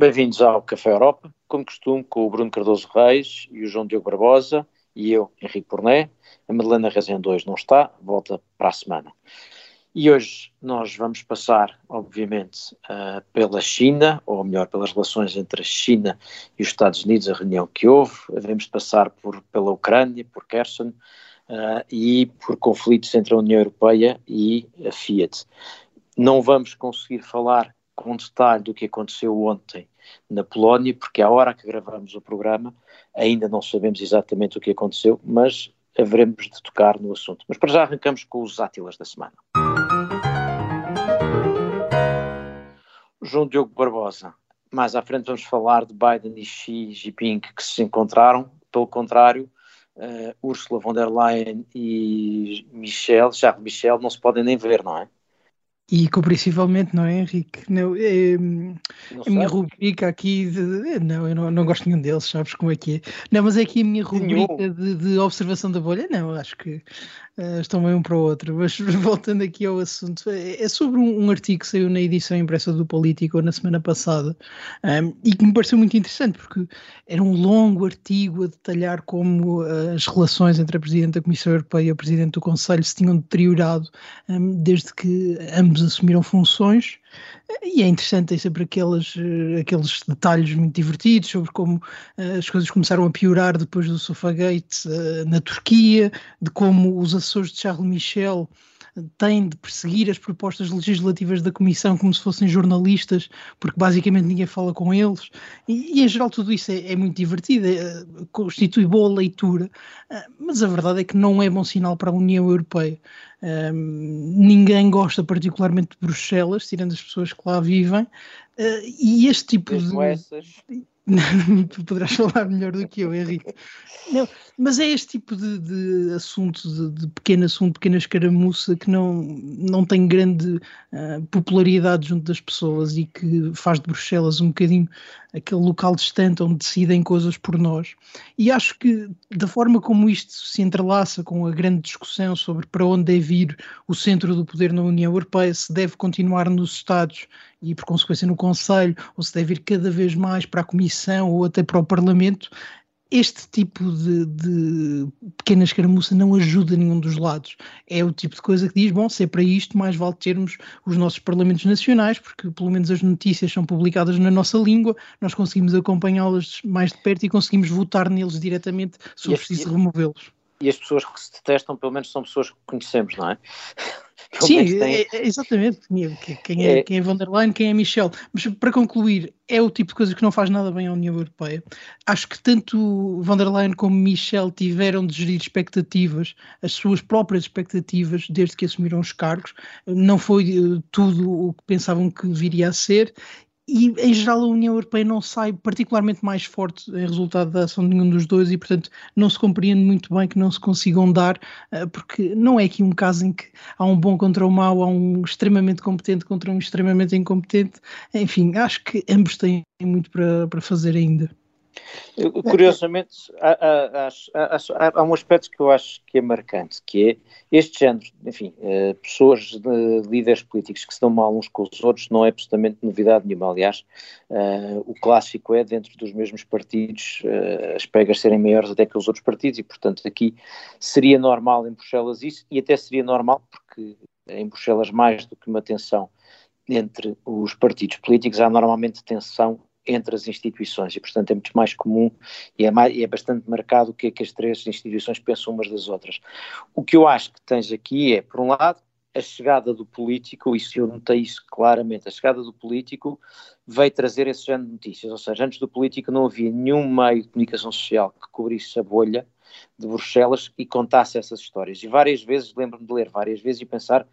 Bem-vindos ao Café Europa, como costume, com o Bruno Cardoso Reis e o João Diogo Barbosa e eu, Henrique Porné. A Madalena Rezende 2 não está, volta para a semana. E hoje nós vamos passar, obviamente, uh, pela China, ou melhor, pelas relações entre a China e os Estados Unidos, a reunião que houve. Devemos passar por, pela Ucrânia, por Kherson, uh, e por conflitos entre a União Europeia e a Fiat. Não vamos conseguir falar com detalhe do que aconteceu ontem na Polónia, porque à hora que gravamos o programa ainda não sabemos exatamente o que aconteceu, mas haveremos de tocar no assunto. Mas para já arrancamos com os átilas da semana. João Diogo Barbosa. Mais à frente vamos falar de Biden e Xi Jinping que se encontraram. Pelo contrário, uh, Ursula von der Leyen e Michel, Charles Michel, não se podem nem ver, não é? E compreensivelmente, não é, Henrique? Não, é, não a minha rubrica aqui, de, não, eu não, não, gosto nenhum deles, sabes como é que é? Não, mas é aqui a minha rubrica de, de, observação da bolha, não, acho que uh, estão bem um para o outro. Mas voltando aqui ao assunto, é, é sobre um, artigo que saiu na edição impressa do Político na semana passada um, e que me pareceu muito interessante porque era um longo artigo a detalhar como uh, as relações entre a Presidente da Comissão Europeia e o Presidente do Conselho se tinham deteriorado um, desde que ambos assumiram funções e é interessante, tem sempre aqueles, eh, aqueles detalhes muito divertidos sobre como uh, as coisas começaram a piorar depois do Sofagate uh, na Turquia, de como os assessores de Charles Michel têm de perseguir as propostas legislativas da Comissão como se fossem jornalistas, porque basicamente ninguém fala com eles. E, e em geral tudo isso é, é muito divertido, é, constitui boa leitura, mas a verdade é que não é bom sinal para a União Europeia. Um, ninguém gosta particularmente de Bruxelas, tirando as pessoas que lá vivem, uh, e este tipo Mesmo de. Essas. tu poderás falar melhor do que eu, Henrique. Não, mas é este tipo de, de assunto, de, de, pequeno assunto, pequena escaramuça, que não, não tem grande uh, popularidade junto das pessoas e que faz de Bruxelas um bocadinho aquele local distante onde decidem coisas por nós. E acho que da forma como isto se entrelaça com a grande discussão sobre para onde deve ir o centro do poder na União Europeia, se deve continuar nos Estados e por consequência no Conselho, ou se deve ir cada vez mais para a Comissão ou até para o Parlamento, este tipo de, de, pequena escaramuça não ajuda nenhum dos lados. É o tipo de coisa que diz, bom, se é para isto, mais vale termos os nossos parlamentos nacionais, porque pelo menos as notícias são publicadas na nossa língua, nós conseguimos acompanhá-las mais de perto e conseguimes votar neles diretamente se for preciso removê-los. E as pessoas que se detestam, pelo menos, são pessoas que conhecemos, não é? Sim, é, é, exatamente. Quem é, é, quem é von der Leyen, quem é Michel. Mas para concluir, é o tipo de coisa que não faz nada bem à União Europeia. Acho que tanto von der Leyen como Michel tiveram de gerir expectativas, as suas próprias expectativas, desde que assumiram os cargos. Não foi uh, tudo o que pensavam que viria a ser e em geral a União Europeia não sai particularmente mais forte em resultado da ação de nenhum dos dois e portanto não se compreende muito bem que não se consigam dar eh, porque não é aqui um caso em que há um bom contra o mau, há um extremamente competente contra um extremamente incompetente enfim, acho que ambos têm muito para, para fazer ainda. Curiosamente, há, há, há, há, um aspecto que eu acho que é marcante, que é este género, enfim, uh, pessoas, de, líderes políticos que se dão mal uns com os outros, não é absolutamente novidade nenhuma. Aliás, uh, o clássico é, dentro dos mesmos partidos, uh, as pegas serem maiores até que os outros partidos, e portanto aqui seria normal em Bruxelas isso, e até seria normal, porque em Bruxelas, mais do que uma tensão entre os partidos políticos, há normalmente tensão entre as instituições e, portanto, é muito mais comum e é, mais, é bastante marcado o que é que as três instituições pensam umas das outras. O que eu acho que tens aqui é, por um lado, a chegada do político, isso eu notei isso claramente, a chegada do político veio trazer esse género de notícias, ou seja, antes do político não havia nenhum meio de comunicação social que cobrisse a bolha de Bruxelas e contasse essas histórias. E várias vezes, lembro-me de ler várias vezes e pensar,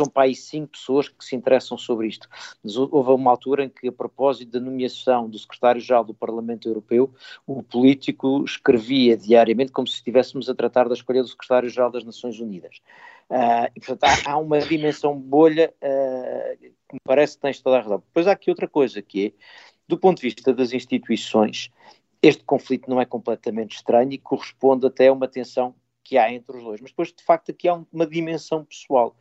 são para aí cinco pessoas que se interessam sobre isto. Mas houve uma altura em que, a propósito da nomeação do secretário-geral do Parlamento Europeu, o político escrevia diariamente como se estivéssemos a tratar da escolha do secretário-geral das Nações Unidas. Uh, e, portanto, há, há, uma dimensão bolha uh, que me parece que tens toda a razão. Depois há aqui outra coisa que é, do ponto de vista das instituições, este conflito não é completamente estranho e corresponde até a uma tensão que há entre os dois. Mas depois, de facto, aqui há uma dimensão pessoal.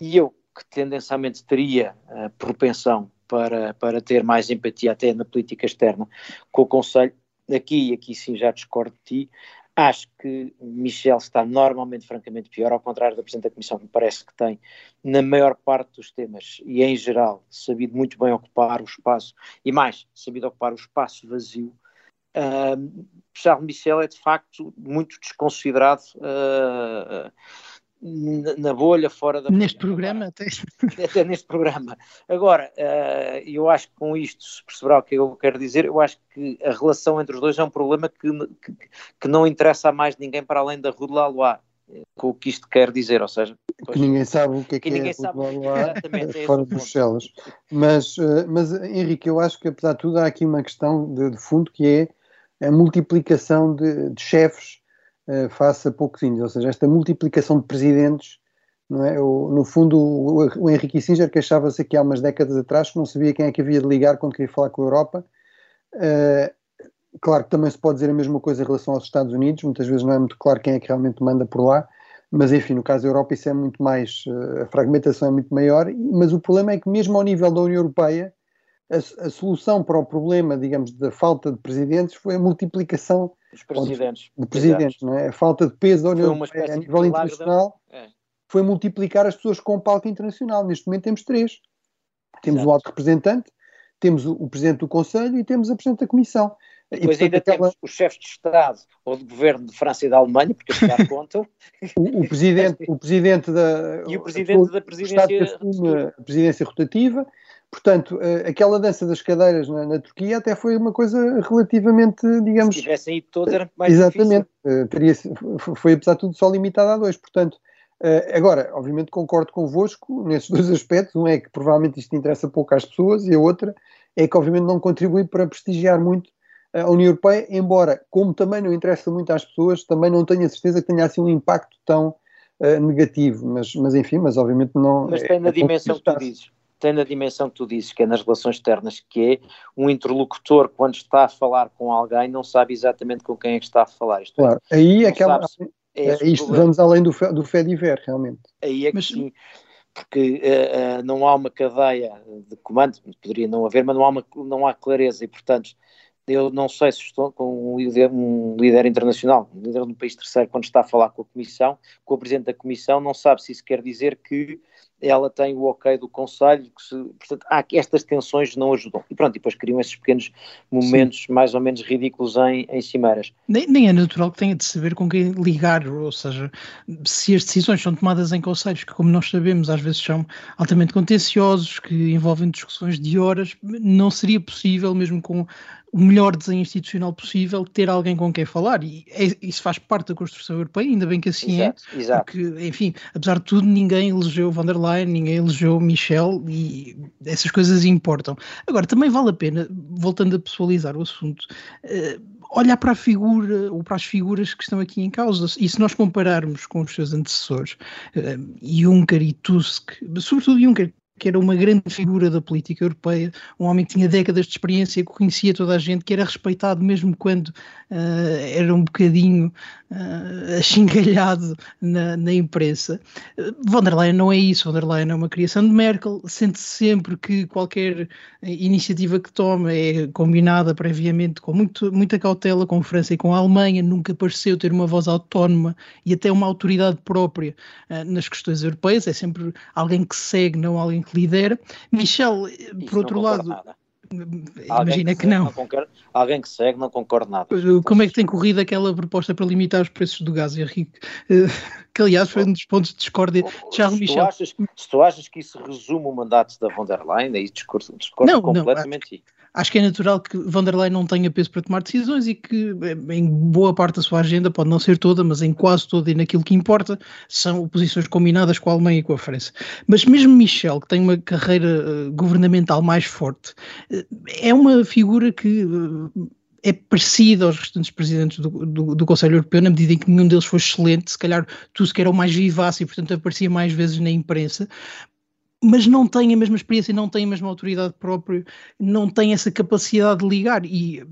E eu, que tendencialmente teria a propensão para, para ter mais empatia até na política externa com o Conselho. Aqui, aqui sim já discordo de ti, Acho que Michel está normalmente francamente pior, ao contrário da Presidente da Comissão, que me parece que tem, na maior parte dos temas, e em geral, sabido muito bem ocupar o espaço, e mais, sabido ocupar o espaço vazio. Uh, Charles Michel é de facto muito desconsiderado uh, na bolha, fora da. Neste programa, até. até neste programa. Agora, uh, eu acho que com isto se perceberá o que eu quero dizer. Eu acho que a relação entre os dois é um problema que, que, que não interessa a mais ninguém para além da Rue de Lalois. Com o que isto quer dizer, ou seja, que ninguém sabe o que é que, que ninguém é sabe. Exatamente, é fora de Bruxelas. Mas, eh, mas, Henrique, eu acho que apesar de tudo há aqui uma questão de, de fundo que é a multiplicação de, de chefes uh, face a poucos índios, ou seja, esta multiplicação de presidentes, não é? O, no fundo, o, o Henrique Singer queixava-se aqui há umas décadas atrás que não sabia quem é que havia de ligar quando queria falar com a Europa. Uh, claro que também se pode dizer a mesma coisa em relação aos Estados Unidos, muitas vezes não é muito claro quem é que realmente manda por lá, mas enfim, no caso da Europa isso é muito mais, uh, a fragmentação é muito maior, mas o problema é que mesmo ao nível da União Europeia, a, a, solução para o problema, digamos, da falta de presidentes foi a multiplicação dos presidentes. De presidentes, não é? A falta de peso da União Europeia a nível internacional da... é. foi multiplicar as pessoas com o palco internacional. Neste momento temos três. Temos Exato. o alto representante, temos o, o, presidente do Conselho e temos a presidente da Comissão. E depois ainda aquela... temos os chefes de Estado ou de governo de França e da Alemanha, porque eles dar conta. o, o, presidente, o presidente da. E o presidente da presidência. a presidência rotativa Portanto, eh, aquela dança das cadeiras na, na, Turquia até foi uma coisa relativamente, digamos. Se tivessem ido todos, era mais Exatamente. Difícil. Eh, teria, foi, apesar de tudo, só limitado a dois. Portanto, eh, agora, obviamente, concordo convosco nesses dois aspectos. Um é que provavelmente isto interessa pouco às pessoas, e a outra é que, obviamente, não contribui para prestigiar muito a União Europeia, embora, como também não interessa muito às pessoas, também não tenho a certeza que tenha assim um impacto tão uh, negativo. Mas, mas, enfim, mas obviamente não. Mas tem na é, dimensão que tu dizes tem na dimensão que tu dizes, que é nas relações externas, que é um interlocutor, quando está a falar com alguém, não sabe exatamente com quem é que está a falar. Isto é, claro, é, aí aquela. É, é isto vamos além do, do Fediver, realmente. Aí é que Mas, sim, porque uh, uh, não há uma cadeia de comando, poderia não haver, mas não há, uma, não há clareza e, portanto, eu não sei se estou com um líder, um líder internacional, um líder de um país terceiro, quando está a falar com a Comissão, com o Presidente da Comissão, não sabe se isso quer dizer que ela tem o ok do Conselho, que se, portanto, há, estas tensões não ajudam. E pronto, depois criam esses pequenos momentos Sim. mais ou menos ridículos em, em cimeiras. Nem, nem, é natural que tenha de saber com quem ligar, ou seja, se as decisões são tomadas em conselhos, que como nós sabemos às vezes são altamente contenciosos, que envolvem discussões de horas, não seria possível, mesmo com o melhor desenho institucional possível, ter alguém com quem falar. E é, isso faz parte da construção europeia, ainda bem que assim exato, é. Exato. Porque, enfim, apesar de tudo, ninguém elegeu von der Leyen, ninguém elegeu Michel e essas coisas importam. Agora, também vale a pena, voltando a pessoalizar o assunto, uh, olhar para a figura ou para as figuras que estão aqui em causa. E se nós compararmos com os seus antecessores, uh, Juncker e Tusk, sobretudo Juncker, que era uma grande figura da política europeia, um homem que tinha décadas de experiência, que conhecia toda a gente, que era respeitado mesmo quando uh, era um bocadinho uh, achingalhado na, na imprensa. Von der Leyen não é isso, von der Leyen é uma criação de Merkel, sente -se sempre que qualquer iniciativa que toma é combinada previamente com muito, muita cautela com a França e com a Alemanha, nunca pareceu ter uma voz autónoma e até uma autoridade própria uh, nas questões europeias, é sempre alguém que segue, não alguém que lidera. Michel, Isso por outro lado. Nada. Imagina que, que não. não alguém que segue não concorda nada. Como é que tem corrido aquela proposta para limitar os preços do gás, Henrique? Eh, que aliás foi um dos pontos de discórdia de Charles se Michel. Tu achas, se tu achas que isso resume o mandato da von der Leyen, aí discordo, discordo não, completamente. Não, acho que é natural que von der Leyen não tenha peso para tomar decisões e que em boa parte da sua agenda, pode não ser toda, mas em quase toda e naquilo que importa, são posições combinadas com a Alemanha e com a França. Mas mesmo Michel, que tem uma carreira uh, governamental mais forte, uh, é uma figura que é parecida aos restantes presidentes do, do, do, Conselho Europeu, na medida em que nenhum deles foi excelente, se calhar Tusk era o mais vivace e, portanto, aparecia mais vezes na imprensa, mas não tem a mesma experiência, não tem a mesma autoridade própria, não tem essa capacidade de ligar. E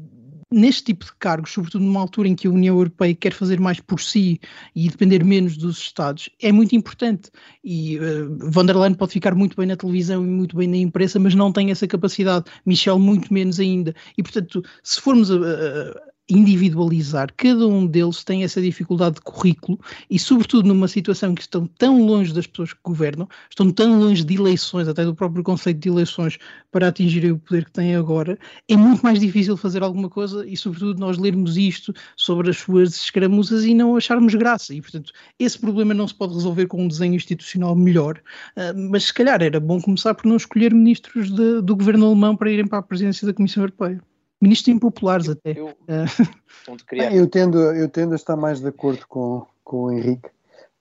neste tipo de cargos, sobretudo numa altura em que a União Europeia quer fazer mais por si e depender menos dos Estados, é muito importante. E uh, der Leyen pode ficar muito bem na televisão e muito bem na imprensa, mas não tem essa capacidade. Michel, muito menos ainda. E, portanto, se formos a, a individualizar, cada um deles tem essa dificuldade de currículo e, sobretudo, numa situação que estão tão longe das pessoas que governam, estão tão longe de eleições, até do próprio conceito de eleições, para atingirem o poder que têm agora, é muito mais difícil fazer alguma coisa e, sobretudo, nós lermos isto sobre as suas escaramuzas e não acharmos graça. E, portanto, esse problema não se pode resolver com um desenho institucional melhor, ah, mas se calhar era bom começar por não escolher ministros de, do governo alemão para irem para a presidência da Comissão Europeia ministros impopulares eu, até. Eu, ah. eu, tendo, eu tendo a estar mais de acordo com, com o Henrique.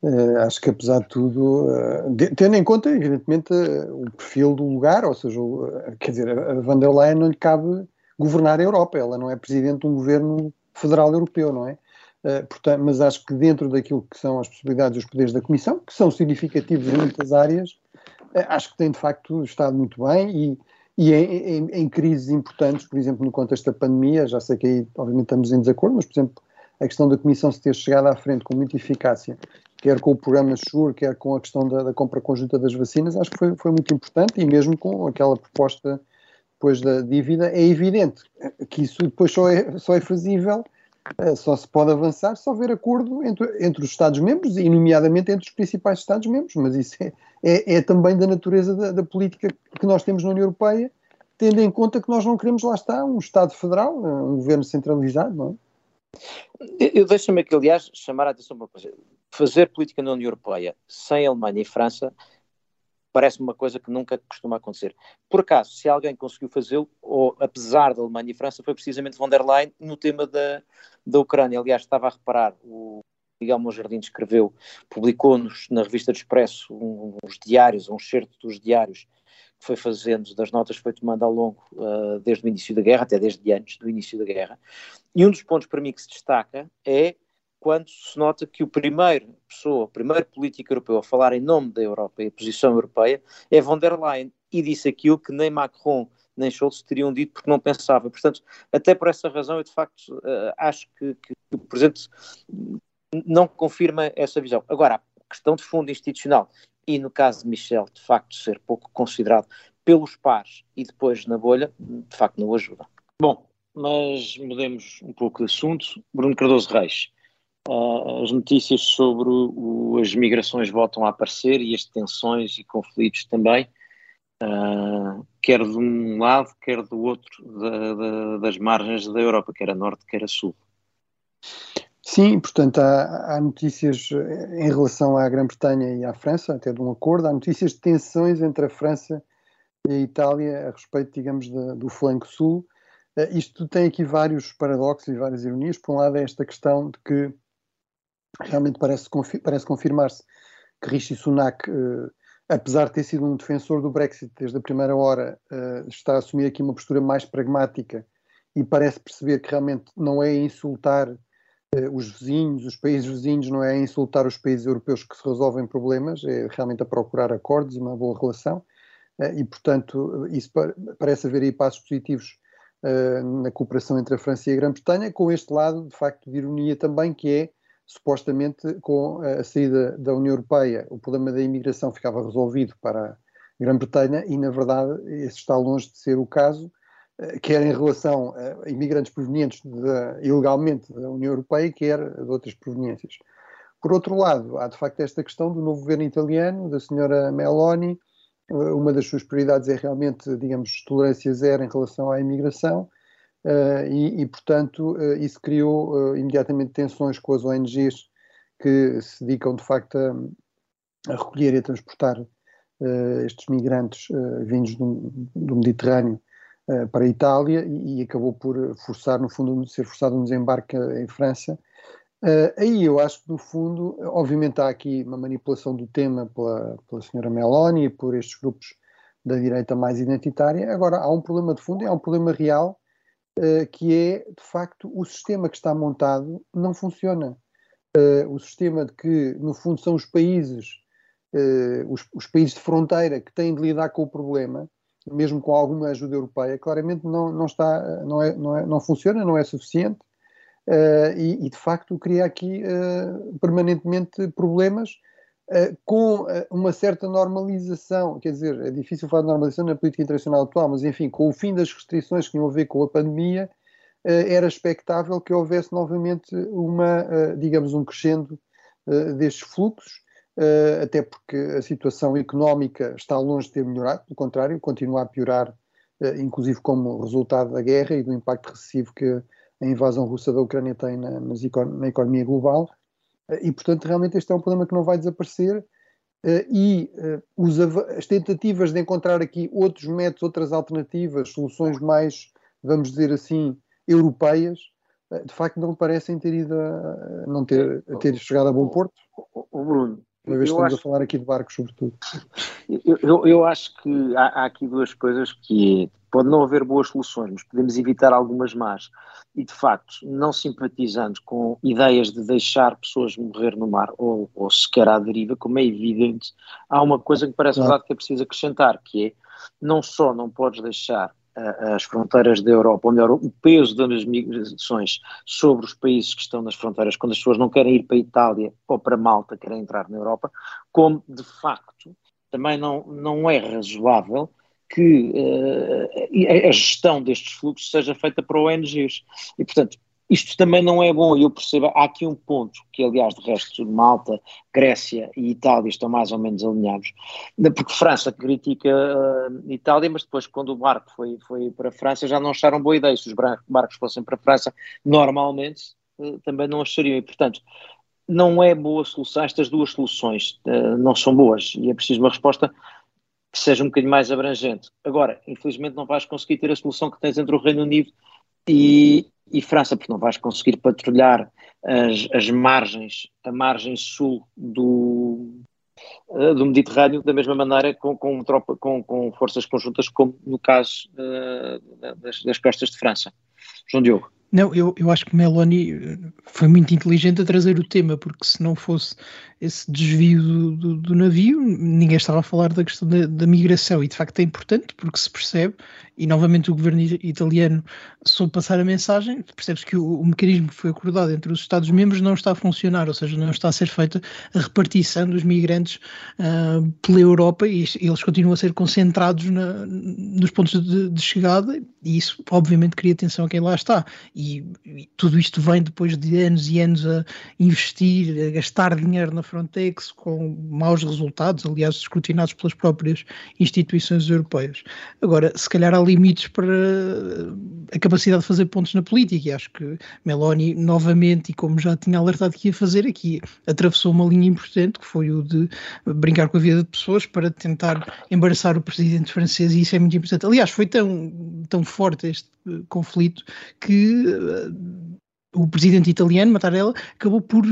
Uh, acho que apesar de tudo, uh, de, tendo em conta, evidentemente, uh, o perfil do lugar, ou seja, quer dizer, a Van der Leyen não lhe cabe governar a Europa, ela não é presidente de um governo federal europeu, não é? portanto, mas acho que dentro daquilo que são as possibilidades dos poderes da Comissão, que são significativos em muitas áreas, acho que tem de facto estado muito bem e, e em, em, em, crises importantes, por exemplo, no contexto da pandemia, já sei que aí obviamente estamos em desacordo, mas por exemplo, a questão da Comissão se ter chegado à frente com muita eficácia, quer com o programa SURE, quer com a questão da, da compra conjunta das vacinas, acho que foi, foi, muito importante e mesmo com aquela proposta depois da dívida, é evidente que isso depois só é, só é fazível, só se pode avançar se houver acordo entre, entre os Estados-membros e, nomeadamente, entre os principais Estados-membros, mas isso é, é, é, também da natureza da, da política que nós temos na União Europeia, tendo em conta que nós não queremos, lá está, um Estado federal, um governo centralizado, não é? Eu deixo-me aqui, aliás, chamar a atenção para uma coisa. Fazer política na União Europeia sem Alemanha e França parece-me uma coisa que nunca costuma acontecer. Por acaso, se alguém conseguiu fazê-lo, ou apesar da Alemanha e França, foi precisamente von der Leyen no tema da, da Ucrânia. Aliás, estava a reparar, o Miguel Monjardim escreveu, publicou-nos na revista do Expresso uns diários, um excerto dos diários que foi fazendo, das notas que foi tomando ao longo, uh, desde o início da guerra, até desde antes do início da guerra. E um dos pontos para mim que se destaca é quando se nota que o primeiro pessoa, o primeiro político europeu a falar em nome da Europa e a posição europeia é von der Leyen, e disse aquilo que nem Macron nem Scholz teriam dito porque não pensava. Portanto, até por essa razão, eu de facto uh, acho que, que, o presente não confirma essa visão. Agora, a questão de fundo institucional e no caso de Michel, de facto, ser pouco considerado pelos pares e depois na bolha, de facto não ajuda. Bom, mas mudemos um pouco de assunto. Bruno Cardoso Reis, uh, as notícias sobre o, as migrações voltam a aparecer e as tensões e conflitos também, uh, quer de um lado, quer do outro da, da, das margens da Europa, quer a norte, quer a sul. Sim, portanto, há, há, notícias eh, em relação à Grã-Bretanha e à França, até de um acordo, há notícias de tensões entre a França e a Itália a respeito, digamos, de, do flanco sul. Uh, isto tem aqui vários paradoxos e várias ironias. Por um lado, é esta questão de que realmente parece, parece confirmar-se que Rishi Sunak, uh, apesar de ter sido um defensor do Brexit desde a primeira hora, uh, está a assumir aqui uma postura mais pragmática e parece perceber que realmente não é insultar eh, os vizinhos, os países vizinhos, não é insultar os países europeus que se resolvem problemas, é realmente a procurar acordos e uma boa relação. E, portanto, isso parece haver aí passos positivos na cooperação entre a França e a Grã-Bretanha, com este lado, de facto, de ironia também, que é, supostamente, com a saída da União Europeia, o problema da imigração ficava resolvido para a Grã-Bretanha e, na verdade, esse está longe de ser o caso quer em relação a imigrantes provenientes de, ilegalmente da União Europeia, quer de outras proveniências. Por outro lado, há de facto esta questão do novo governo italiano, da senhora Meloni, uma das suas prioridades é realmente, digamos, tolerância zero em relação à imigração, e, e, portanto, uh, isso criou uh, imediatamente tensões com as ONGs que se dedicam, de facto, a, a recolher e a transportar estes migrantes vindos do, do Mediterrâneo eh, para a Itália e, e, acabou por forçar, no fundo, ser forçado um desembarque em França. Aí eu acho que, no fundo, obviamente há aqui uma manipulação do tema pela, pela senhora Meloni e por estes grupos da direita mais identitária. Agora, há um problema de fundo, é um problema real, que é, de facto, o sistema que está montado não funciona. Uh, o sistema de que, no fundo, são os países, os, os países de fronteira que têm de lidar com o problema, mesmo com alguma ajuda europeia, claramente não, não está, não, é, não, é, não funciona, não é suficiente uh, e, e, de facto cria aqui uh, permanentemente problemas uh, com uma certa normalização, quer dizer, é difícil falar de normalização na política internacional atual, mas enfim, com o fim das restrições que tinham a ver com a pandemia, era expectável que houvesse novamente uma, digamos, um crescendo destes fluxos, até porque a situação económica está longe de ter melhorado, pelo contrário, continua a piorar, inclusive como resultado da guerra e do impacto recessivo que a invasão russa da Ucrânia tem na, na economia global. E, portanto, realmente este é um problema que não vai desaparecer. E os, as tentativas de encontrar aqui outros métodos, outras alternativas, soluções mais, vamos dizer assim, europeias, de facto não parecem ter ido a, não ter, a ter chegado a bom porto. O Bruno, uma vez estamos acho, a falar aqui de barcos, sobretudo. Eu, eu, eu acho que há, há, aqui duas coisas que pode não haver boas soluções, mas podemos evitar algumas más. E, de facto, não simpatizando com ideias de deixar pessoas morrer no mar ou, ou sequer à deriva, como é evidente, há uma coisa que parece claro. verdade que é preciso acrescentar, que é, não só não podes deixar as fronteiras da Europa, ou melhor, o peso das migrações sobre os países que estão nas fronteiras, quando as pessoas não querem ir para a Itália ou para Malta, querem entrar na Europa, como de facto também não, não é razoável que uh, a gestão destes fluxos seja feita por ONGs. E, portanto, isto também não é bom, eu percebo, há aqui um ponto que, aliás, de resto, Malta, Grécia e Itália estão mais ou menos alinhados, porque França critica uh, Itália, mas depois, quando o barco foi, foi para a França, já não acharam boa ideia. Se os barcos fossem para a França, normalmente uh, também não achariam. E, portanto, não é boa solução, estas duas soluções uh, não são boas e é preciso uma resposta que seja um bocadinho mais abrangente. Agora, infelizmente, não vais conseguir ter a solução que tens entre o Reino Unido e, e França, porque não vais conseguir patrulhar as, as margens, a margem sul do, uh, do Mediterrâneo da mesma maneira com, com, tropa, com, com forças conjuntas como no caso uh, das, das costas de França. João Diogo. Não, eu, eu acho que Meloni eh, foi muito inteligente a trazer o tema, porque se não fosse esse desvio do, do, do navio, ninguém estava a falar da questão da, da, migração, e de facto é importante, porque se percebe, e novamente o governo italiano soube passar a mensagem, percebe-se que o, o, mecanismo que foi acordado entre os Estados-membros não está a funcionar, ou seja, não está a ser feita a repartição dos migrantes uh, pela Europa, e eles continuam a ser concentrados na, nos pontos de, de, chegada, e isso obviamente cria tensão a quem lá está, e, e tudo isto vem depois de anos e anos a investir, a gastar dinheiro na Frontex com maus resultados, aliás, escrutinados pelas próprias instituições europeias. Agora, se calhar há limites para a capacidade de fazer pontos na política, e acho que Meloni, novamente, e como já tinha alertado que ia fazer aqui, atravessou uma linha importante, que foi o de brincar com a vida de pessoas para tentar embaraçar o presidente francês, e isso é muito importante. Aliás, foi tão, tão forte este conflito que o presidente italiano, Mattarella, acabou por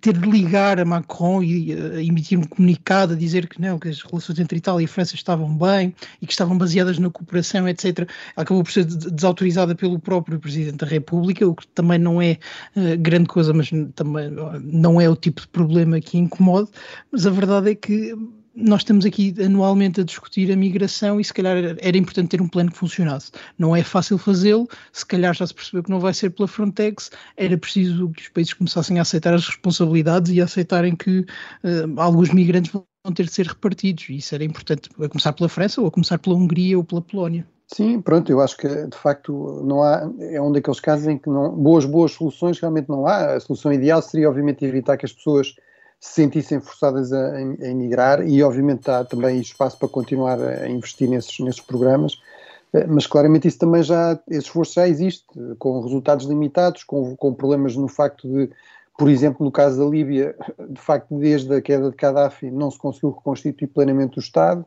ter de ligar a Macron e uh, emitir um comunicado a dizer que não, que as relações entre Itália e França estavam bem e que estavam baseadas na cooperação, etc. Acabou por ser desautorizada pelo próprio presidente da República, o que também não é uh, grande coisa, mas também não é o tipo de problema que incomode. Mas a verdade é que nós estamos aqui anualmente a discutir a migração e se calhar era importante ter um plano que funcionasse. Não é fácil fazê-lo, se calhar já se percebeu que não vai ser pela Frontex, era preciso que os países começassem a aceitar as responsabilidades e a aceitarem que uh, alguns migrantes vão ter de ser repartidos, e isso era importante, a começar pela França, ou a começar pela Hungria ou pela Polónia. Sim, pronto, eu acho que de facto não há, é um daqueles casos em que não, boas, boas soluções realmente não há. A solução ideal seria obviamente evitar que as pessoas se sentissem forçadas a, a, emigrar e obviamente há também espaço para continuar a investir nesses, nesses programas, eh, mas claramente isso também já, esse esforço já existe, com resultados limitados, com, com problemas no facto de, por exemplo, no caso da Líbia, de facto desde a queda de Gaddafi não se conseguiu reconstituir plenamente o Estado,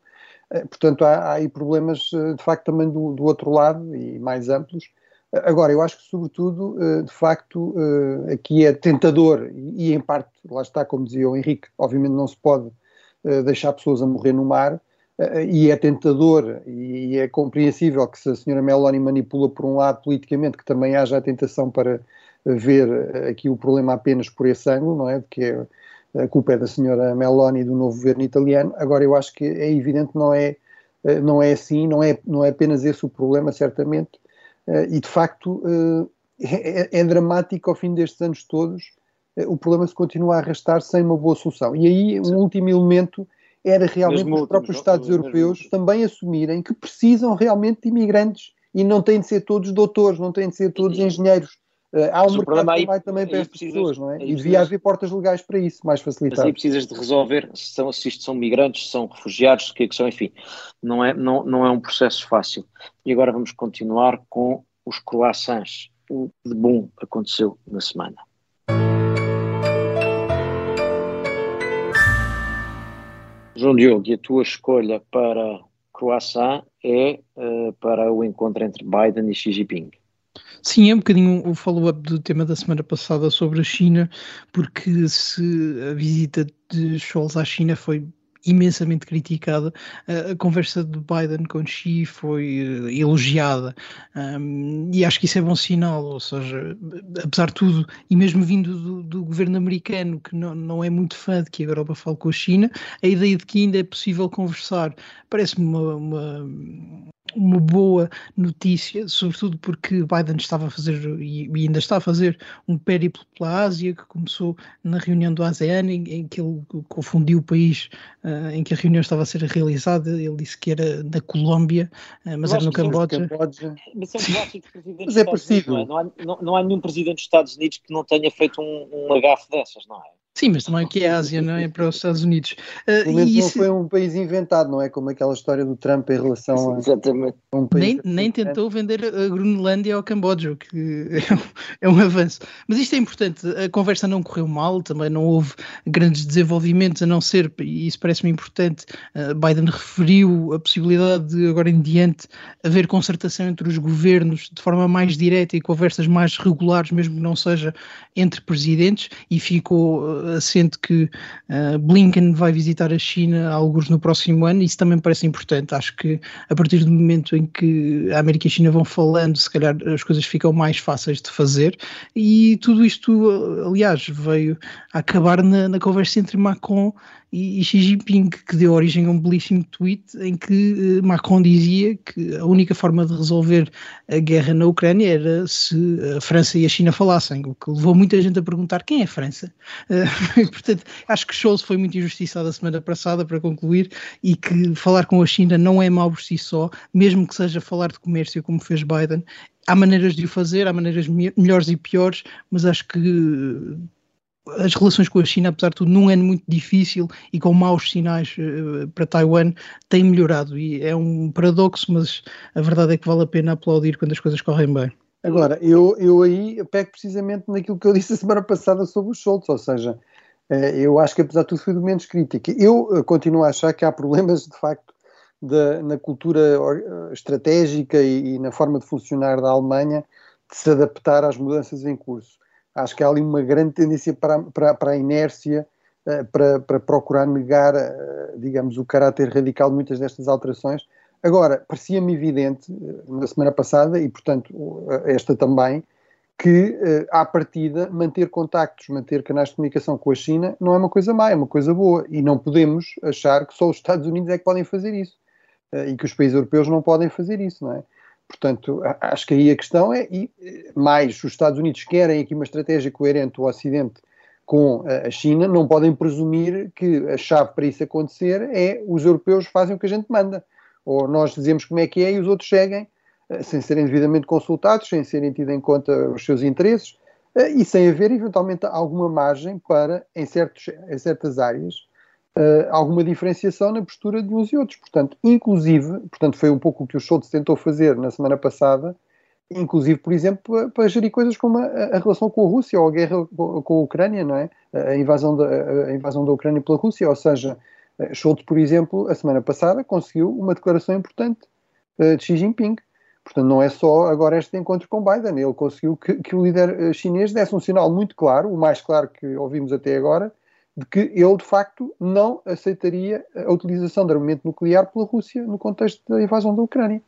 eh, portanto há, há aí problemas eh, de facto também do, do outro lado e mais amplos, Agora, eu acho que, sobretudo, eh, de facto, eh, aqui é tentador, e em parte, lá está, como dizia o Henrique, obviamente não se pode eh, deixar pessoas a morrer no mar, e é tentador e é compreensível que se a senhora Meloni manipula por um lado politicamente, que também haja a tentação para ver aqui o problema apenas por esse ângulo, não é? De que é, a culpa é da senhora Meloni e do novo governo italiano. Agora, eu acho que é evidente, não é não é assim, não é, não é apenas esse o problema, certamente, e de facto é, é, dramático ao fim destes anos todos o problema se continua a arrastar sem uma boa solução. E aí um último elemento era realmente mesmo os próprios Estados europeus mesmo... também assumirem que precisam realmente de imigrantes e não têm de ser todos doutores, não têm de ser todos engenheiros. Uh, há um Mas mercado aí, que vai também para estas pessoas, não é? E devia haver portas legais para isso, mais facilitado. Mas aí precisas de resolver se, são, se isto são migrantes, se são refugiados, o que é que são, enfim. Não é, não, não é um processo fácil. E agora vamos continuar com os croissants. O de bom aconteceu na semana. João Diogo, e a tua escolha para croissant é uh, para o encontro entre Biden e Xi Jinping? Sim, é um bocadinho o follow-up do tema da semana passada sobre a China, porque se a visita de Scholz à China foi imensamente criticada. a conversa de Biden com Xi foi uh, elogiada e acho que isso é bom sinal, ou seja, apesar de tudo, e mesmo vindo do, do governo americano, que não, não é muito fã de que a Europa fale com a China, a ideia de que ainda é possível conversar parece-me uma, uma uma boa notícia, sobretudo porque Biden estava a fazer e ainda está a fazer um périplo pela Ásia, que começou na reunião do ASEAN, em, em que ele confundiu o país uh, em que a reunião estava a ser realizada. Ele disse que era na Colômbia, uh, mas era no Camboja. Camboja. Mas, é mas é possível. Não, é? não, há, não, não, há nenhum presidente dos Estados Unidos que não tenha feito um, um agafe dessas, não é? Sim, mas também aqui é a Ásia, não é? Para os Estados Unidos. Uh, Pelo menos não foi um país inventado, não é? Como aquela história do Trump em relação a, Exatamente. um país. Nem, nem tentou vender a Groenlândia ao Camboja, o que é um, avanço. Mas isto é importante. A conversa não correu mal, também não houve grandes desenvolvimentos, a não ser, e isso parece-me importante, uh, Biden referiu a possibilidade de, agora em diante, haver concertação entre os governos de forma mais direta e conversas mais regulares, mesmo que não seja entre presidentes, e ficou assente que uh, Blinken vai visitar a China alguns no próximo ano, isso também parece importante. Acho que a partir do momento em que a América e a China vão falando, se calhar as coisas ficam mais fáceis de fazer, e tudo isto, aliás, veio a acabar na, na conversa entre Macron e, Xi Jinping, que deu origem a um belíssimo tweet em que uh, Macron dizia que a única forma de resolver a guerra na Ucrânia era se a França e a China falassem, o que levou muita gente a perguntar quem é a França. Uh, portanto, acho que Scholz foi muito injustiçado a semana passada, para concluir, e que falar com a China não é mau por si só, mesmo que seja falar de comércio, como fez Biden, há maneiras de o fazer, há maneiras melhores e piores, mas acho que as relações com a China, apesar de tudo, num ano muito difícil e com maus sinais uh, para Taiwan, têm melhorado. E é um paradoxo, mas a verdade é que vale a pena aplaudir quando as coisas correm bem. Agora, eu, eu aí pego precisamente naquilo que eu disse a semana passada sobre os Schultz, ou seja, uh, eu acho que apesar de tudo foi do menos crítica. Eu uh, continuo a achar que há problemas, de facto, de, na cultura estratégica e, e na forma de funcionar da Alemanha de se adaptar às mudanças em curso acho que há ali uma grande tendência para, para, para a inércia, eh, para, para procurar negar, eh, digamos, o caráter radical de muitas destas alterações. Agora, parecia-me evidente, eh, na semana passada, e portanto esta também, que à partida manter contactos, manter canais de comunicação com a China não é uma coisa má, é uma coisa boa. E não podemos achar que só os Estados Unidos é que podem fazer isso. E que os países europeus não podem fazer isso, não é? Portanto, acho que aí a questão é, e mais os Estados Unidos querem aqui uma estratégia coerente do Ocidente com a China, não podem presumir que a chave para isso acontecer é os europeus fazem o que a gente manda. Ou nós dizemos como é que é e os outros seguem, eh, sem serem devidamente consultados, sem serem tidos em conta os seus interesses eh, e sem haver eventualmente alguma margem para, em, certos, em certas áreas, uh, alguma diferenciação na postura de uns e outros. Portanto, inclusive, portanto, foi um pouco o que o Schultz tentou fazer na semana passada, inclusive, por exemplo, para, gerir coisas como a, a, relação com a Rússia ou a guerra com, com a Ucrânia, não é? A invasão, da, a invasão da Ucrânia pela Rússia, ou seja, eh, Schultz, por exemplo, a semana passada conseguiu uma declaração importante uh, de Xi Jinping. Portanto, não é só agora este encontro com Biden, ele conseguiu que, que o líder chinês desse um sinal muito claro, o mais claro que ouvimos até agora, de que ele, de facto, não aceitaria a utilização de armamento nuclear pela Rússia no contexto da invasão da Ucrânia.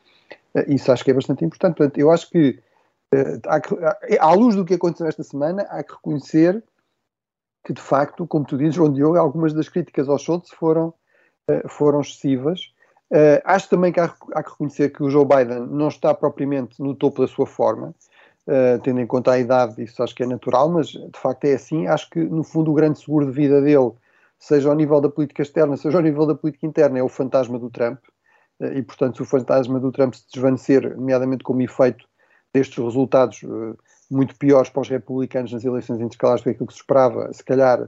Eh, isso acho que é bastante importante. Portanto, eu acho que, eh, à luz do que aconteceu esta semana, há que reconhecer que, de facto, como tu dizes, João Diogo, algumas das críticas ao Schultz foram, eh, foram excessivas. Acho também que há, há, que reconhecer que o Joe Biden não está propriamente no topo da sua forma, uh, tendo em conta a idade, isso acho que é natural, mas de facto é assim. Acho que, no fundo, o grande seguro de vida dele, seja ao nível da política externa, seja ao nível da política interna, é o fantasma do Trump. Uh, e, portanto, se o fantasma do Trump se desvanecer, nomeadamente como efeito destes resultados muito piores para os republicanos nas eleições intercalares do que aquilo que se esperava, se calhar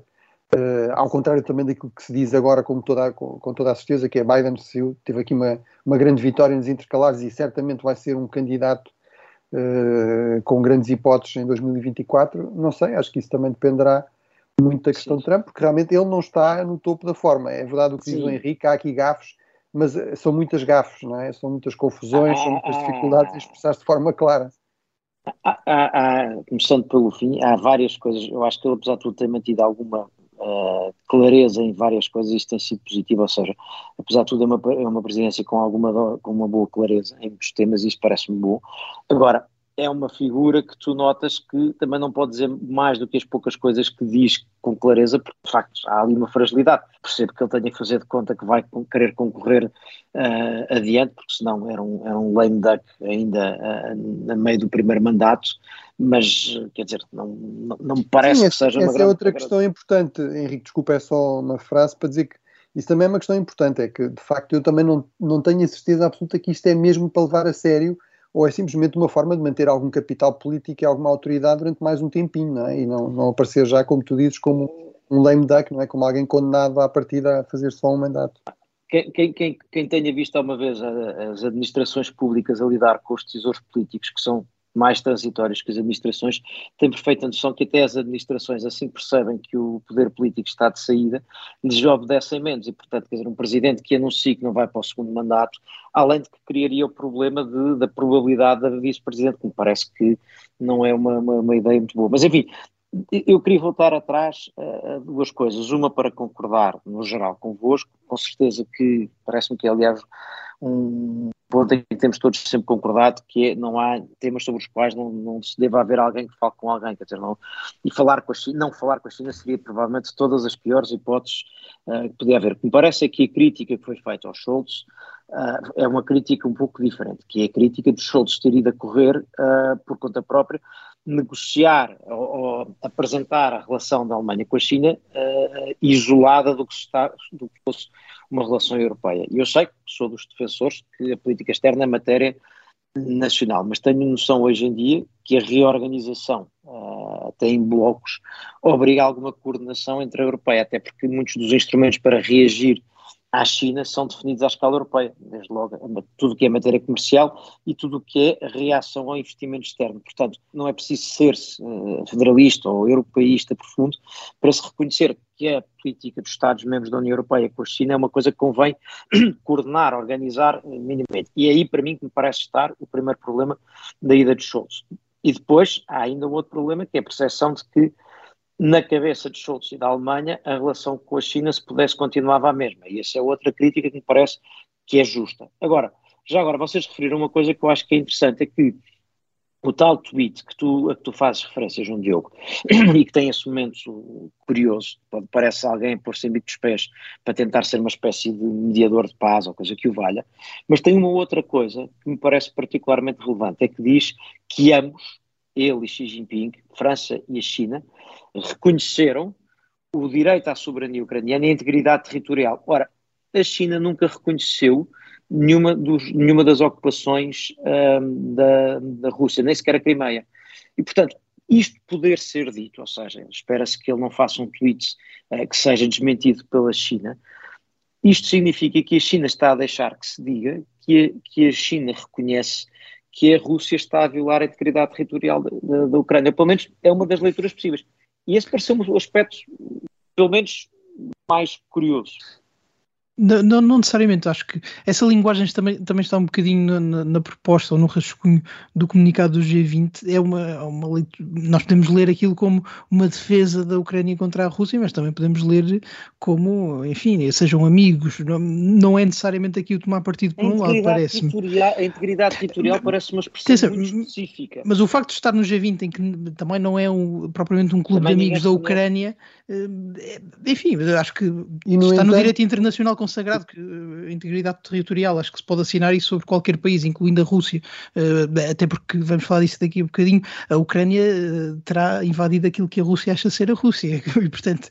ao contrário também daquilo que se diz agora com toda, com, toda a certeza, que é Biden teve aqui uma, uma grande vitória nos intercalares e certamente vai ser um candidato com grandes hipóteses em 2024. Não sei, acho que isso também dependerá muito da questão Sim. de Trump, porque realmente ele não está no topo da forma. É verdade o que Sim. diz o Henrique, há aqui gafos, mas eh, são muitas gafes, não é? São muitas confusões, ah, são muitas dificuldades em expressar-se de forma clara. Há, há, há, começando pelo fim, há várias coisas. Eu acho que ele, apesar de tudo, tem mantido alguma uh, clareza em várias coisas, isto tem sido positivo, ou seja, apesar de tudo é uma, é uma presidência com alguma com uma boa clareza em muitos temas, isto parece-me bom. Agora, é uma figura que tu notas que também não pode dizer mais do que as poucas coisas que diz com clareza, porque de facto há ali uma fragilidade. Percebo que ele tenha que fazer de conta que vai querer concorrer uh, adiante, porque senão era um, era um lame duck ainda uh, no meio do primeiro mandato, mas quer dizer, não, não, não me parece Sim, que seja essa uma Essa é outra questão importante, Henrique, desculpa, é só uma frase para dizer que isso também é uma questão importante, é que de facto eu também não, não tenho a certeza absoluta que isto é mesmo para levar a sério ou é simplesmente uma forma de manter algum capital político e alguma autoridade durante mais um tempinho, não é? E não, não aparecer já, como tu dizes, como um lame duck, não é? Como alguém condenado à partida a fazer só um mandato. Quem, quem, quem, tenha visto alguma vez as administrações públicas a lidar com os tesouros políticos, que são mais transitórios que as administrações, têm perfeita noção que até as administrações, assim percebem que o poder político está de saída, lhes obedecem menos. E, portanto, quer dizer, um presidente que anuncia que não vai para o segundo mandato, além de que criaria o problema de, da probabilidade da vice-presidente, que me parece que não é uma, uma, uma ideia muito boa. Mas, enfim, eu queria voltar atrás a duas coisas. Uma para concordar, no geral, convosco, com certeza que parece-me que, aliás, um ponto em que temos todos sempre concordado, que não há temas sobre os quais não, não se deve haver alguém que fale com alguém, quer dizer, não, e falar com a China, não falar com a China seria provavelmente todas as piores hipóteses uh, que podia haver. me parece é que a crítica que foi feita ao Schultz uh, é uma crítica um pouco diferente, que é a crítica de Schultz ter ido a correr uh, por conta própria, negociar ou, ou, apresentar a relação da Alemanha com a China isolada do que, está, do que fosse uma relação europeia. E eu sei que sou dos defensores que a política externa é matéria nacional, mas tenho noção hoje em dia que a reorganização, uh, até em blocos, obriga a alguma coordenação entre a europeia, até porque muitos dos instrumentos para reagir à China são definidos à escala europeia, desde logo tudo o que é matéria comercial e tudo o que é reação ao investimento externo. Portanto, não é preciso ser uh, federalista ou europeísta profundo para se reconhecer que a política dos Estados-membros da União Europeia com a China é uma coisa que convém coordenar, organizar eh, minimamente. E é aí, para mim, que me parece estar o primeiro problema da ida de Scholz. E depois há ainda um outro problema, que é a percepção de que na cabeça de Schultz e da Alemanha, a relação com a China, se pudesse, continuava a mesma. E essa é outra crítica que me parece que é justa. Agora, já agora, vocês referiram uma coisa que eu acho que é interessante, é que o tal tweet que tu, a que tu fazes referência, João Diogo, e que tem esse momento curioso, parece alguém pôr-se em bico dos pés para tentar ser uma espécie de mediador de paz ou coisa que o valha, mas tem uma outra coisa que me parece particularmente relevante, é que diz que ambos, ele e Xi Jinping, França e a China, reconheceram o direito à soberania ucraniana e a integridade territorial. Ora, a China nunca reconheceu nenhuma, dos, nenhuma das ocupações um, da, da Rússia, nem sequer a Crimeia. E, portanto, isto poder ser dito, ou seja, espera-se que ele não faça um tweet uh, que seja desmentido pela China, isto significa que a China está a deixar que se diga que a, que a China reconhece que a Rússia está a violar a integridade territorial da, da, da Ucrânia. Pelo menos é uma das leituras possíveis. E esse pareceu-me o aspecto, pelo menos, mais curioso. Não, não, não, necessariamente, acho que essa linguagem também, também está um bocadinho na, na, proposta ou no rascunho do comunicado do G20. É uma, é uma nós podemos ler aquilo como uma defesa da Ucrânia contra a Rússia, mas também podemos ler como, enfim, sejam amigos. Não, não é necessariamente aqui o tomar partido por um lado, parece-me. A integridade territorial parece uma expressão muito específica. Mas o facto de estar no G20, em que também não é um, propriamente um clube também de amigos da Ucrânia, eh, enfim, acho que está entanto, no direito internacional com sagrado, que a integridade territorial, acho que se pode assinar isso sobre qualquer país, incluindo a Rússia, até porque vamos falar disso daqui a um bocadinho, a Ucrânia terá invadido aquilo que a Rússia acha ser a Rússia, e portanto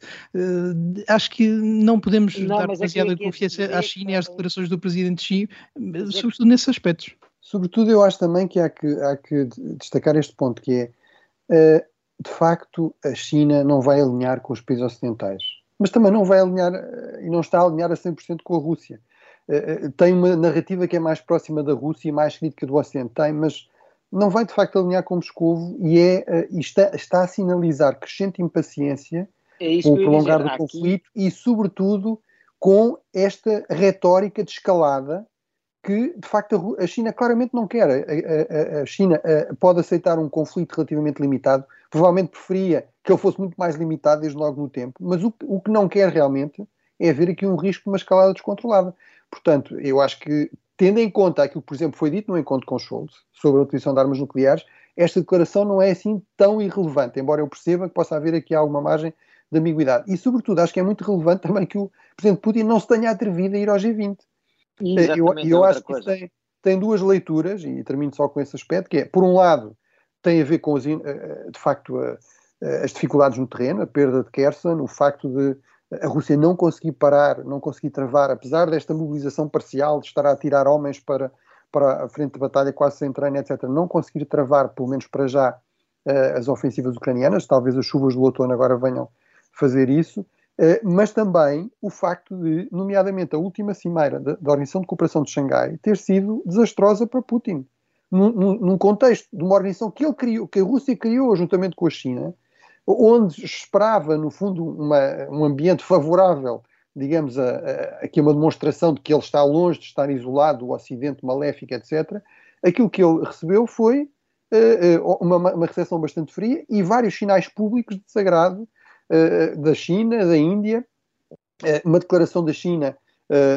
acho que não podemos não, dar demasiada é confiança à China e às declarações do presidente Xi, sobretudo nesses aspectos. Sobretudo eu acho também que há que, há que destacar este ponto, que é, de facto, a China não vai alinhar com os países ocidentais mas também não vai alinhar eh, e não está a alinhar a 100% com a Rússia. Eh, eh, tem uma narrativa que é mais próxima da Rússia e mais crítica do Ocidente, tem, mas não vai de facto alinhar com Moscou e, é, e está, está, a sinalizar crescente impaciência é com o prolongar do conflito e, sobretudo, com esta retórica de escalada que, de facto, a China claramente não quer. A, a, a China pode aceitar um conflito relativamente limitado, provavelmente preferia que ele fosse muito mais limitado desde logo no tempo, mas o, o que não quer realmente é haver aqui um risco de uma escalada descontrolada. Portanto, eu acho que, tendo em conta aquilo que, por exemplo, foi dito no encontro com Scholz sobre a utilização de armas nucleares, esta declaração não é assim tão irrelevante, embora eu perceba que possa haver aqui alguma margem de ambiguidade. E, sobretudo, acho que é muito relevante também que o Presidente Putin não se tenha atrevido a ir ao G20. E eu, eu acho que isso tem, tem duas leituras, e termino só com esse aspecto, que é, por um lado, tem a ver com, eh, eh, de facto, eh, as dificuldades no terreno, a perda de Kherson, o facto de a Rússia não conseguir parar, não conseguir travar, apesar desta mobilização parcial de estar a tirar homens para, para a frente de batalha quase sem treino, etc., não conseguir travar, pelo menos para já, as ofensivas ucranianas, talvez as chuvas do outono agora venham fazer isso, mas também o facto de, nomeadamente, a última cimeira da, da Organização de Cooperação de Xangai ter sido desastrosa para Putin. Num, num, contexto de uma organização que ele criou, que a Rússia criou juntamente com a China, onde esperava, no fundo, uma, um ambiente favorável, digamos, a, a, uma demonstração de que ele está longe de estar isolado do Ocidente maléfico, etc., aquilo que ele recebeu foi uh, uma, uma recepção bastante fria e vários sinais públicos de desagrado da China, da Índia, uma declaração da China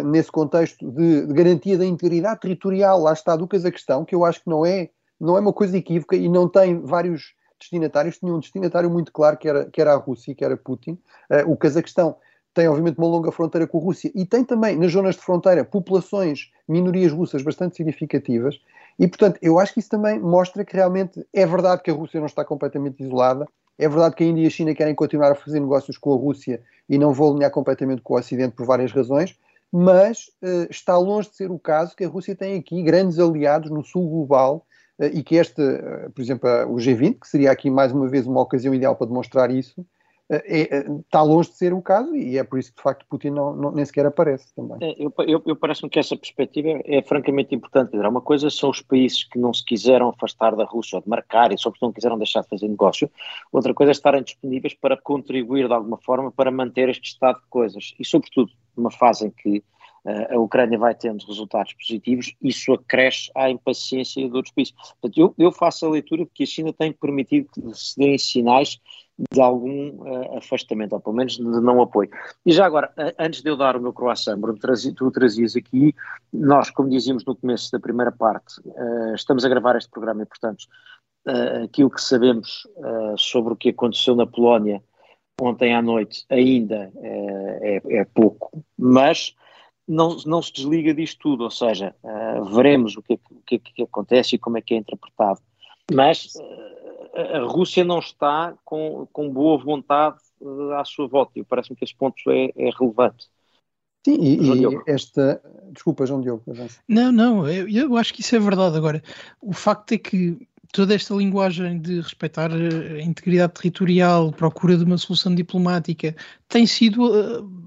nesse contexto de, garantia da integridade territorial, lá está do Cazaquistão, que eu acho que não é, não é uma coisa equívoca e não tem vários destinatários, tinha um destinatário muito claro que era, que era a Rússia, que era Putin. O Cazaquistão tem, obviamente, uma longa fronteira com a Rússia e tem também, nas zonas de fronteira, populações, minorias russas bastante significativas. E, portanto, eu acho que isso também mostra que realmente é verdade que a Rússia não está completamente isolada, é verdade que a Índia e a China querem continuar a fazer negócios com a Rússia e não vão alinhar completamente com o Ocidente por várias razões, mas uh, está longe de ser o caso que a Rússia tem aqui grandes aliados no sul global eh, e que este, eh, por exemplo, o G20, que seria aqui mais uma vez uma ocasião ideal para demonstrar isso, está longe de ser o caso e é por isso que de facto Putin não, não nem sequer aparece também. É, eu, eu, eu parece-me que essa perspectiva é francamente importante. Dizer, uma coisa são os países que não se quiseram afastar da Rússia ou de marcar e sobretudo não quiseram deixar de fazer negócio. Outra coisa é estarem disponíveis para contribuir de alguma forma para manter este estado de coisas e sobretudo numa fase em que a Ucrânia vai tendo resultados positivos, isso acresce à impaciência de outros países. Portanto, eu, eu faço a leitura de que a China tem permitido que se deem sinais de algum uh, afastamento, ou pelo menos de não apoio. E já agora, uh, antes de eu dar o meu croissant, Bruno, tu trazias aqui, nós, como dizíamos no começo da primeira parte, uh, estamos a gravar este programa e, portanto, aquilo que sabemos sobre o que aconteceu na Polónia ontem à noite ainda é, é pouco, mas não, não se desliga disto tudo, ou seja, uh, veremos o que, é que, é que acontece e como é que é interpretado. Mas uh, a Rússia não está com, com boa vontade uh, à sua volta, e parece-me que esse ponto é, é relevante. Sim, e, e esta. Desculpa, João Diogo. Não, não, eu, eu, acho que isso é verdade. Agora, o facto é que toda esta linguagem de respeitar a integridade territorial, procura de uma solução diplomática, tem sido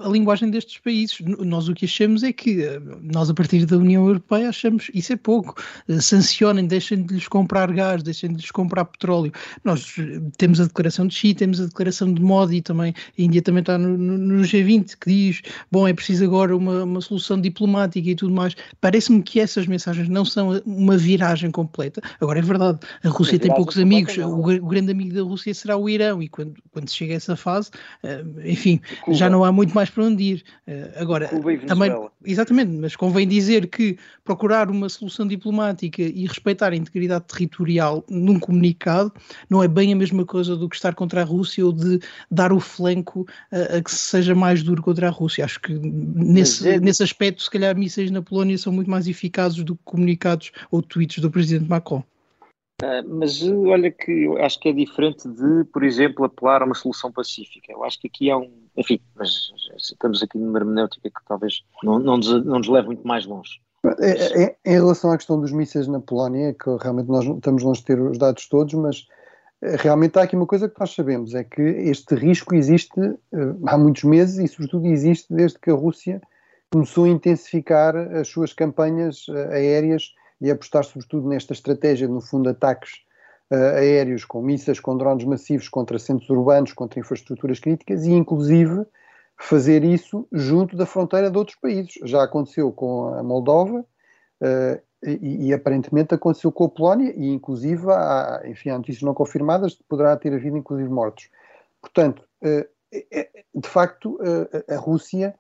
a, a, linguagem destes países. Nós o que achamos é que eh, nós, a partir da União Europeia, achamos isso é pouco. Eh, sancionem, deixem de lhes comprar gás, deixem de lhes comprar petróleo. Nós eh, temos a declaração de Xi, temos a declaração de Modi também, a Índia também está no, no, no G20, que diz, bom, é preciso agora uma, uma solução diplomática e tudo mais. Parece-me que essas mensagens não são uma viragem completa. Agora, é verdade, A Rússia tem poucos amigos, o, o, grande amigo da Rússia será o Irão, e quando, quando se chega a essa fase, uh, enfim, já não há muito mais para onde ir. Uh, agora, também, exatamente, mas convém dizer que procurar uma solução diplomática e respeitar a integridade territorial num comunicado não é bem a mesma coisa do que estar contra a Rússia ou de dar o flanco a, a que seja mais duro contra a Rússia. Acho que nesse, é... nesse aspecto, se calhar, mísseis na Polónia são muito mais eficazes do que comunicados ou tweets do presidente Macron. Uh, mas olha que acho que é diferente de, por exemplo, apelar a uma solução pacífica. Eu acho que aqui há um. Enfim, mas estamos aqui numa hermenêutica que talvez não, não, nos, não nos leve muito mais longe. É, é, em relação à questão dos mísseis na Polónia, que realmente nós estamos longe de ter os dados todos, mas eh, realmente há aqui uma coisa que nós sabemos, é que este risco existe uh, há muitos meses e sobretudo existe desde que a Rússia começou a intensificar as suas campanhas aéreas e apostar sobretudo nesta estratégia, no fundo, ataques uh, aéreos com mísseis, com drones massivos contra centros urbanos, contra infraestruturas críticas e, inclusive, fazer isso junto da fronteira de outros países. Já aconteceu com a Moldova uh, e, e, aparentemente aconteceu com a Polónia e, inclusive, há, enfim, há notícias não confirmadas, poderá ter havido, inclusive, mortos. Portanto, uh, de facto, a Rússia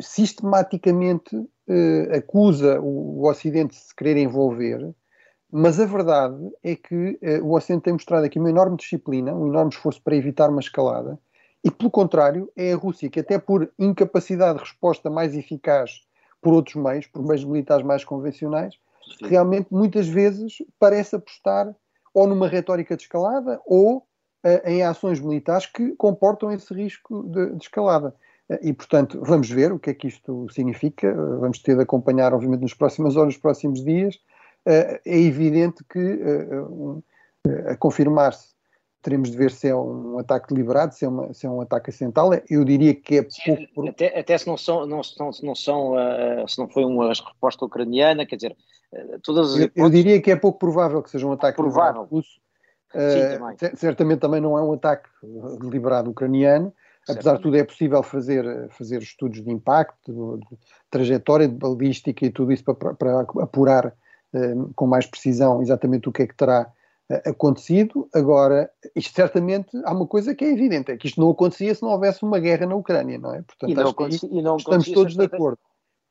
sistematicamente uh, acusa o, o, Ocidente de se querer envolver, mas a verdade é que uh, o Ocidente tem mostrado aqui uma enorme disciplina, um enorme esforço para evitar uma escalada, e pelo contrário, é a Rússia que, até por incapacidade de resposta mais eficaz por outros meios, por meios militares mais convencionais, Sim. realmente muitas vezes parece apostar ou numa retórica de escalada ou uh, em ações militares que comportam esse risco de, de escalada. E, portanto, vamos ver o que é que isto significa, vamos ter de acompanhar, obviamente, nas próximas horas, nos próximos dias. É evidente que, a confirmar-se, teremos de ver se é um ataque deliberado, se é, uma, se é um ataque acidental. Eu diria que é pouco. Até, até se não são, não, não, não são uh, se não foi uma resposta ucraniana, quer dizer, uh, todas as. Eu, eu, diria que é pouco provável que seja um ataque provável. russo. Uh, Sim, certamente também não é um ataque deliberado ucraniano, Apesar de tudo, é possível fazer, fazer estudos de impacto, de, trajetória, de balística e tudo isso para, para apurar uh, com mais precisão exatamente o que é que terá uh, acontecido. Agora, isto certamente há uma coisa que é evidente, é que isto não acontecia se não houvesse uma guerra na Ucrânia, não é? Portanto, e não, e não estamos todos de acordo.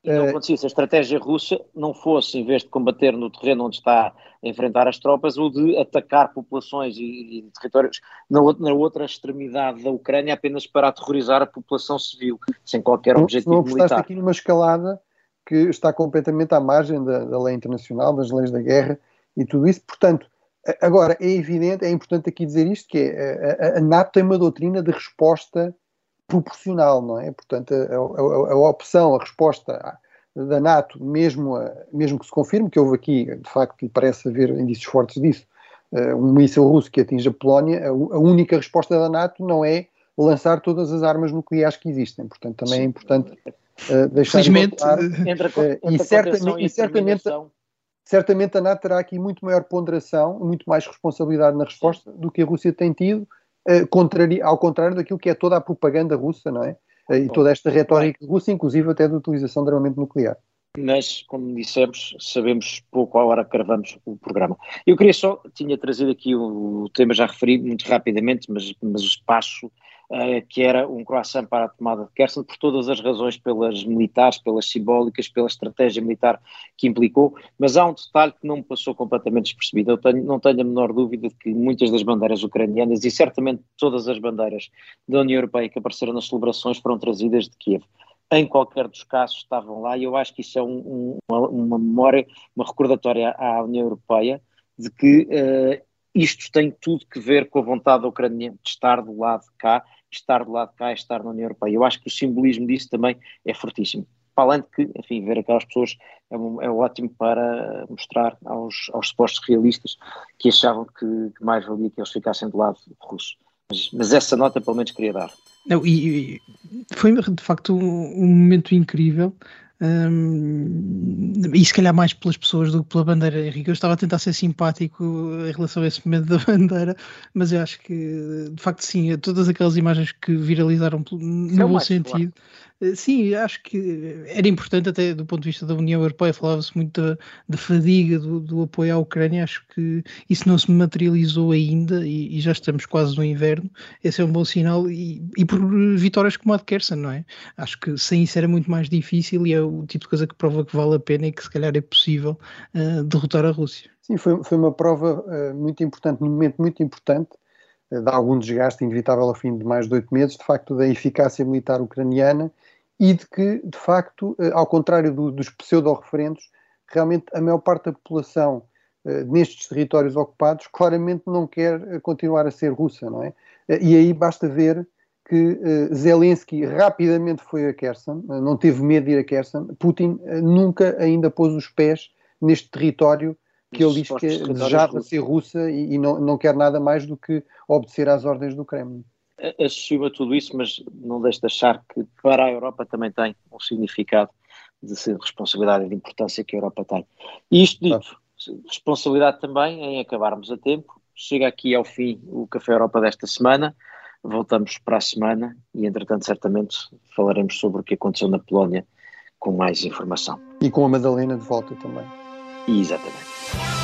E não acontecia se a estratégia russa não fosse, em vez de combater no terreno onde está a enfrentar as tropas, ou de atacar populações e, e territórios na outra, na outra, extremidade da Ucrânia apenas para aterrorizar a população civil, sem qualquer objetivo não, não militar. aqui numa escalada que está completamente à margem da, da lei internacional, das leis da guerra e tudo isso. Portanto, agora é evidente, é importante aqui dizer isto, que é, a, a NATO tem uma doutrina de resposta proporcional, não é? Portanto, a, a, a opção, a resposta da NATO, mesmo, mesmo que se confirme, que houve aqui, de facto, e parece haver indícios fortes disso, uh, um míssil russo que atinge a Polónia, a, a, única resposta da NATO não é lançar todas as armas nucleares que existem. Portanto, também é importante uh, deixar Felizmente, claro, entre, uh, e, certamente, e certamente, certamente a NATO terá aqui muito maior ponderação, muito mais responsabilidade na resposta do que a Rússia tem tido, ao contrário daquilo que é toda a propaganda russa, não é? Uh, e toda esta retórica russa, inclusive até da utilização de armamento nuclear. Mas, como dissemos, sabemos pouco à hora que gravamos o programa. Eu queria só, tinha trazido aqui o, o tema, já referi muito rapidamente, mas, mas o espaço que era um croissant para a tomada de Kherson, por todas as razões, pelas militares, pelas simbólicas, pela estratégia militar que implicou, mas há um detalhe que não me passou completamente despercebido. Eu tenho, não tenho a menor dúvida de que muitas das bandeiras ucranianas e certamente todas as bandeiras da União Europeia que apareceram nas celebrações foram trazidas de Kiev em qualquer dos casos estavam lá, e eu acho que isso é um, um, uma, uma, memória, uma recordatória à União Europeia de que uh, isto tem tudo que ver com a vontade da Ucrânia de estar do lado de cá estar do lado de cá estar na União Europeia. Eu acho que o simbolismo disso também é fortíssimo. Para além de que, enfim, ver aquelas pessoas é, é ótimo para mostrar aos, aos supostos realistas que achavam que, que, mais valia que eles ficassem do lado russo. Mas, mas essa nota pelo menos queria dar. Não, e, e foi de facto um, um momento incrível um, e se calhar mais pelas pessoas do que pela bandeira, Henrique. Eu estava a tentar ser simpático em relação a esse momento da bandeira, mas eu acho que de facto sim, todas aquelas imagens que viralizaram no bom sentido sim, acho que era importante até do ponto de vista da União Europeia, falava-se muito da, fadiga do, do, apoio à Ucrânia, acho que isso não se materializou ainda e, e, já estamos quase no inverno, esse é um bom sinal e, e, por vitórias como a de Kersen, não é? Acho que sem isso era muito mais difícil e é o tipo de coisa que prova que vale a pena e que se calhar é possível uh, derrotar a Rússia. Sim, foi, foi uma prova uh, muito importante, num momento muito importante, de algum desgaste inevitável ao fim de mais de oito meses, de facto da eficácia militar ucraniana e de que, de facto, uh, ao contrário do, dos pseudo-referendos, realmente a maior parte da população nestes territórios ocupados claramente não quer continuar a ser russa, não é? e aí basta ver que Zelensky rapidamente foi a Kherson, não teve medo de ir a Kherson, Putin nunca ainda pôs os pés neste território que ele diz que desejava ser russa e, e, não, não quer nada mais do que obedecer às ordens do Kremlin. Associo a tudo isso, mas não deixe de achar que para a Europa também tem um significado de responsabilidade e de importância que a Europa tem. E isto dito, responsabilidade também em acabarmos a tempo. Chega aqui ao fim o Café Europa desta semana. Voltamos para a semana e, entretanto, certamente falaremos sobre o que aconteceu na Polónia com mais informação. E com a Madalena de volta também. Exatamente. Yeah.